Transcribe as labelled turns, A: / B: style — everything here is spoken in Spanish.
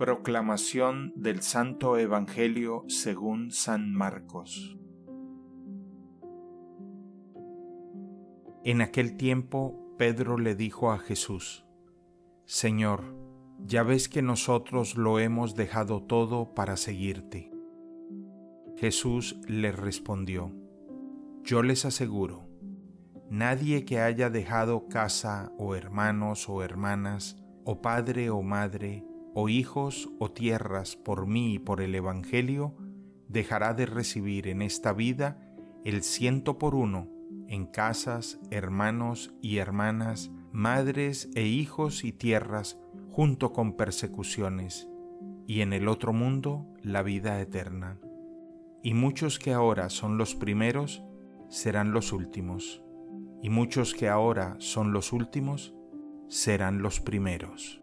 A: Proclamación del Santo Evangelio según San Marcos. En aquel tiempo Pedro le dijo a Jesús, Señor, ya ves que nosotros lo hemos dejado todo para seguirte. Jesús le respondió, Yo les aseguro, nadie que haya dejado casa o hermanos o hermanas, o padre o madre, o hijos o tierras por mí y por el Evangelio, dejará de recibir en esta vida el ciento por uno en casas, hermanos y hermanas, madres e hijos y tierras, junto con persecuciones, y en el otro mundo la vida eterna. Y muchos que ahora son los primeros serán los últimos, y muchos que ahora son los últimos serán los primeros.